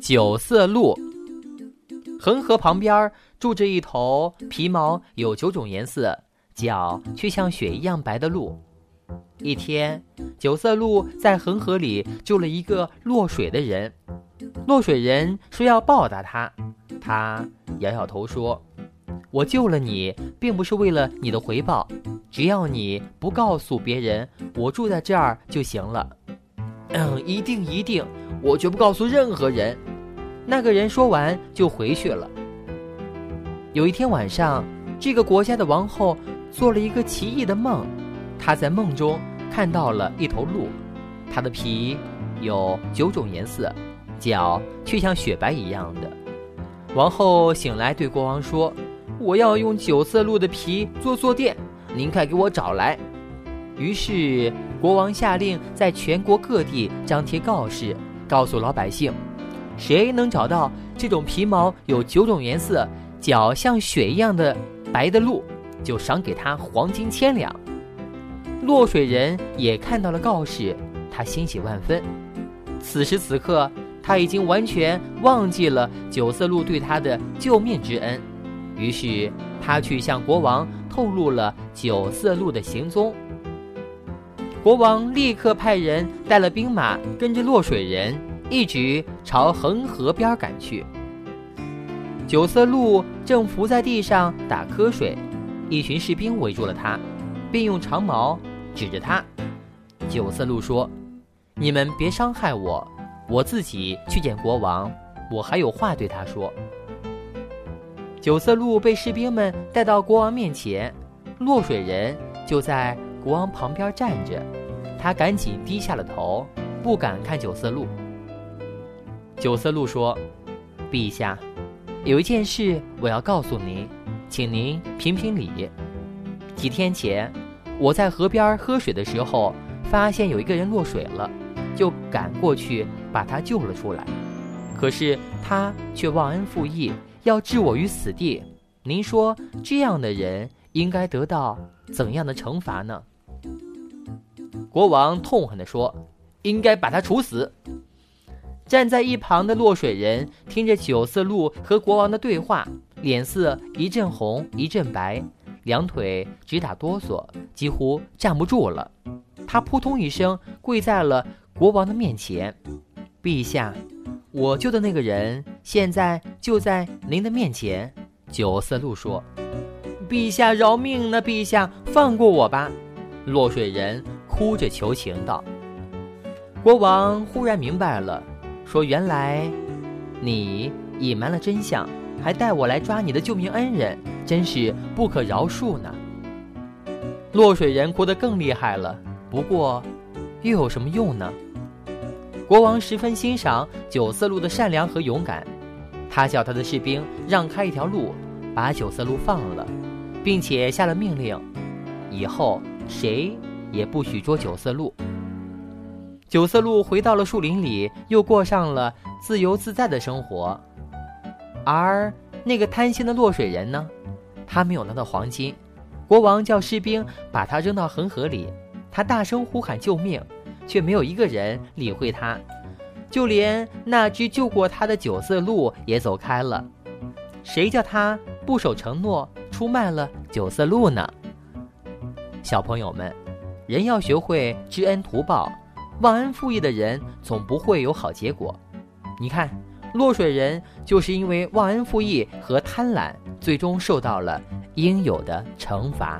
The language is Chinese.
九色鹿。恒河旁边住着一头皮毛有九种颜色、脚却像雪一样白的鹿。一天，九色鹿在恒河里救了一个落水的人。落水人说要报答他，他摇摇头说：“我救了你，并不是为了你的回报，只要你不告诉别人我住在这儿就行了。”嗯，一定一定，我绝不告诉任何人。那个人说完就回去了。有一天晚上，这个国家的王后做了一个奇异的梦，她在梦中看到了一头鹿，它的皮有九种颜色，脚却像雪白一样的。王后醒来对国王说：“我要用九色鹿的皮做坐垫，您快给我找来。”于是国王下令在全国各地张贴告示，告诉老百姓。谁能找到这种皮毛有九种颜色、脚像雪一样的白的鹿，就赏给他黄金千两。落水人也看到了告示，他欣喜万分。此时此刻，他已经完全忘记了九色鹿对他的救命之恩，于是他去向国王透露了九色鹿的行踪。国王立刻派人带了兵马，跟着落水人。一直朝恒河边赶去。九色鹿正伏在地上打瞌睡，一群士兵围住了他，并用长矛指着他。九色鹿说：“你们别伤害我，我自己去见国王，我还有话对他说。”九色鹿被士兵们带到国王面前，落水人就在国王旁边站着，他赶紧低下了头，不敢看九色鹿。九色鹿说：“陛下，有一件事我要告诉您，请您评评理。几天前，我在河边喝水的时候，发现有一个人落水了，就赶过去把他救了出来。可是他却忘恩负义，要置我于死地。您说这样的人应该得到怎样的惩罚呢？”国王痛恨地说：“应该把他处死。”站在一旁的落水人听着九色鹿和国王的对话，脸色一阵红一阵白，两腿直打哆嗦，几乎站不住了。他扑通一声跪在了国王的面前：“陛下，我救的那个人现在就在您的面前。”九色鹿说：“陛下饶命呢！陛下放过我吧！”落水人哭着求情道。国王忽然明白了。说：“原来，你隐瞒了真相，还带我来抓你的救命恩人，真是不可饶恕呢。”落水人哭得更厉害了。不过，又有什么用呢？国王十分欣赏九色鹿的善良和勇敢，他叫他的士兵让开一条路，把九色鹿放了，并且下了命令：以后谁也不许捉九色鹿。九色鹿回到了树林里，又过上了自由自在的生活。而那个贪心的落水人呢？他没有拿到黄金。国王叫士兵把他扔到恒河里，他大声呼喊救命，却没有一个人理会他，就连那只救过他的九色鹿也走开了。谁叫他不守承诺，出卖了九色鹿呢？小朋友们，人要学会知恩图报。忘恩负义的人总不会有好结果。你看，落水人就是因为忘恩负义和贪婪，最终受到了应有的惩罚。